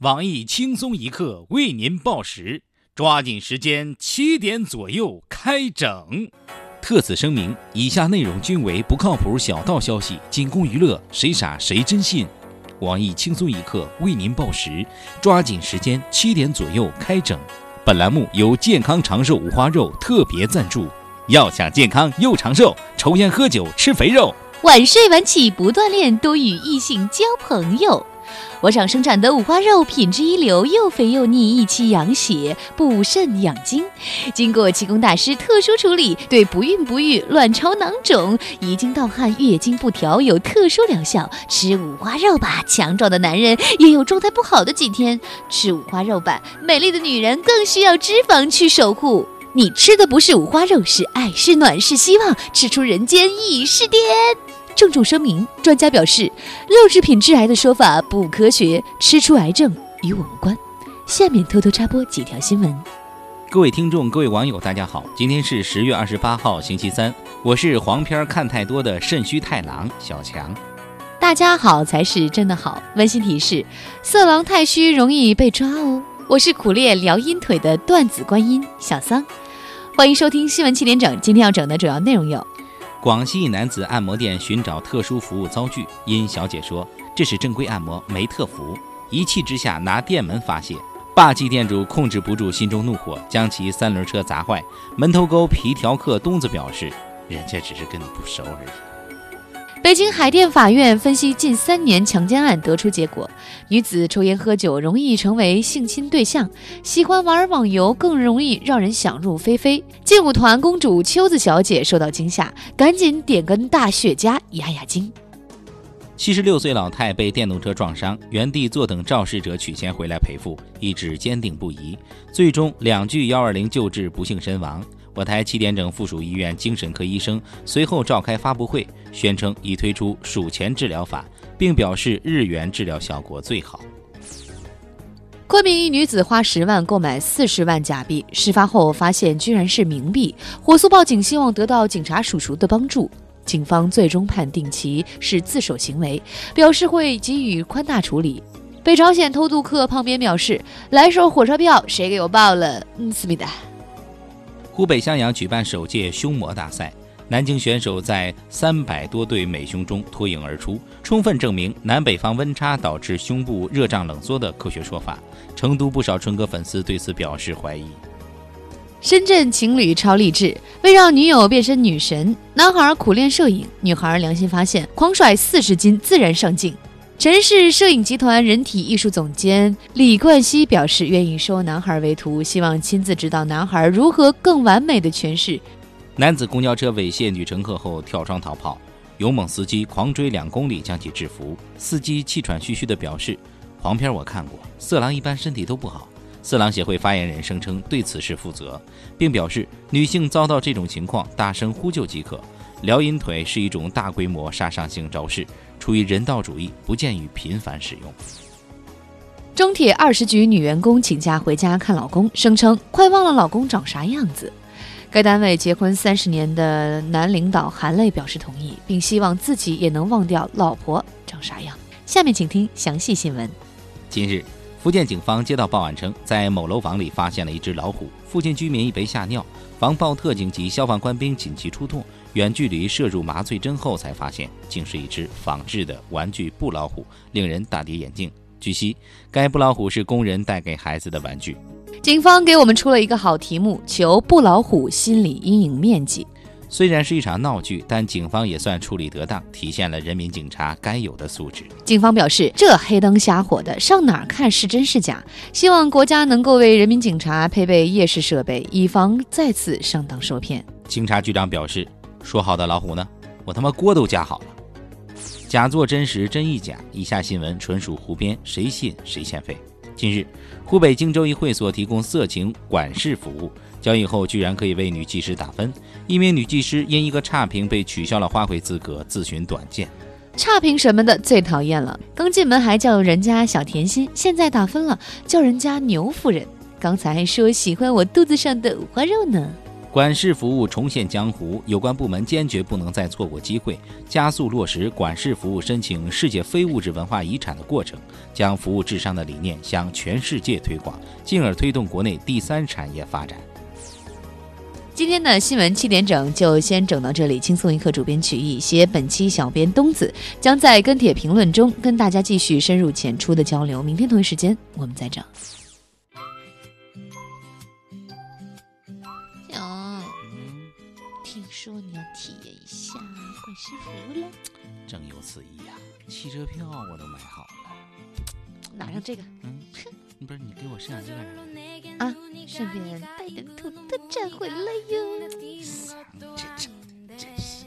网易轻松一刻为您报时，抓紧时间，七点左右开整。特此声明，以下内容均为不靠谱小道消息，仅供娱乐，谁傻谁真信。网易轻松一刻为您报时，抓紧时间，七点左右开整。本栏目由健康长寿五花肉特别赞助。要想健康又长寿，抽烟喝酒吃肥肉，晚睡晚起不锻炼，多与异性交朋友。我厂生产的五花肉品质一流，又肥又腻，益气养血，补肾养精。经过气功大师特殊处理，对不孕不育、卵巢囊肿、遗精盗汗、月经不调有特殊疗效。吃五花肉吧，强壮的男人也有状态不好的几天。吃五花肉吧，美丽的女人更需要脂肪去守护。你吃的不是五花肉，是爱，是暖，是希望。吃出人间已是天。郑重声明：专家表示，肉制品致癌的说法不科学，吃出癌症与我无关。下面偷偷插播几条新闻。各位听众、各位网友，大家好，今天是十月二十八号，星期三，我是黄片看太多的肾虚太郎小强。大家好才是真的好。温馨提示：色狼太虚容易被抓哦。我是苦练撩阴腿的段子观音小桑，欢迎收听新闻七点整。今天要整的主要内容有。广西一男子按摩店寻找特殊服务遭拒，因小姐说这是正规按摩，没特服，一气之下拿店门发泄，霸气店主控制不住心中怒火，将其三轮车砸坏。门头沟皮条客东子表示，人家只是跟你不熟而已。北京海淀法院分析近三年强奸案得出结果：女子抽烟喝酒容易成为性侵对象，喜欢玩网游更容易让人想入非非。劲舞团公主秋子小姐受到惊吓，赶紧点根大雪茄压压惊。七十六岁老太被电动车撞伤，原地坐等肇事者取钱回来赔付，意志坚定不移，最终两具幺二零救治不幸身亡。我台七点整附属医院精神科医生随后召开发布会，宣称已推出数钱治疗法，并表示日元治疗效果最好。昆明一女子花十万购买四十万假币，事发后发现居然是冥币，火速报警，希望得到警察叔叔的帮助。警方最终判定其是自首行为，表示会给予宽大处理。被朝鲜偷渡客胖边表示：“来手火车票，谁给我报了？”嗯，思密达。湖北襄阳举办首届胸模大赛，南京选手在三百多对美胸中脱颖而出，充分证明南北方温差导致胸部热胀冷缩的科学说法。成都不少春哥粉丝对此表示怀疑。深圳情侣超励志，为让女友变身女神，男孩苦练摄影，女孩良心发现，狂甩四十斤自然上镜。陈氏摄影集团人体艺术总监李冠希表示，愿意收男孩为徒，希望亲自指导男孩如何更完美的诠释。男子公交车猥亵女乘客后跳窗逃跑，勇猛司机狂追两公里将其制服。司机气喘吁吁地表示：“黄片我看过，色狼一般身体都不好。”色狼协会发言人声称对此事负责，并表示女性遭到这种情况，大声呼救即可。撩阴腿是一种大规模杀伤性招式。出于人道主义，不建议频繁使用。中铁二十局女员工请假回家看老公，声称快忘了老公长啥样子。该单位结婚三十年的男领导含泪表示同意，并希望自己也能忘掉老婆长啥样。下面请听详细新闻。近日，福建警方接到报案称，在某楼房里发现了一只老虎，附近居民已被吓尿，防暴特警及消防官兵紧急出动。远距离射入麻醉针后，才发现竟是一只仿制的玩具布老虎，令人大跌眼镜。据悉，该布老虎是工人带给孩子的玩具。警方给我们出了一个好题目：求布老虎心理阴影面积。虽然是一场闹剧，但警方也算处理得当，体现了人民警察该有的素质。警方表示，这黑灯瞎火的，上哪儿看是真是假？希望国家能够为人民警察配备夜视设备，以防再次上当受骗。警察局长表示。说好的老虎呢？我他妈锅都架好了，假作真实，真亦假。以下新闻纯属胡编，谁信谁欠费。近日，湖北荆州一会所提供色情管事服务，交易后居然可以为女技师打分。一名女技师因一个差评被取消了花卉资格，自寻短见。差评什么的最讨厌了，刚进门还叫人家小甜心，现在打分了叫人家牛夫人。刚才还说喜欢我肚子上的五花肉呢。管事服务重现江湖，有关部门坚决不能再错过机会，加速落实管事服务申请世界非物质文化遗产的过程，将服务至上的理念向全世界推广，进而推动国内第三产业发展。今天的新闻七点整就先整到这里，轻松一刻主编曲艺，写本期小编东子将在跟帖评论中跟大家继续深入浅出的交流。明天同一时间我们再整。听说你要体验一下管师服了，正有此意呀！汽车票我都买好了，拿上这个。嗯，不是你给我摄像机干啥？啊，顺便带点土特产回来哟。这这真是。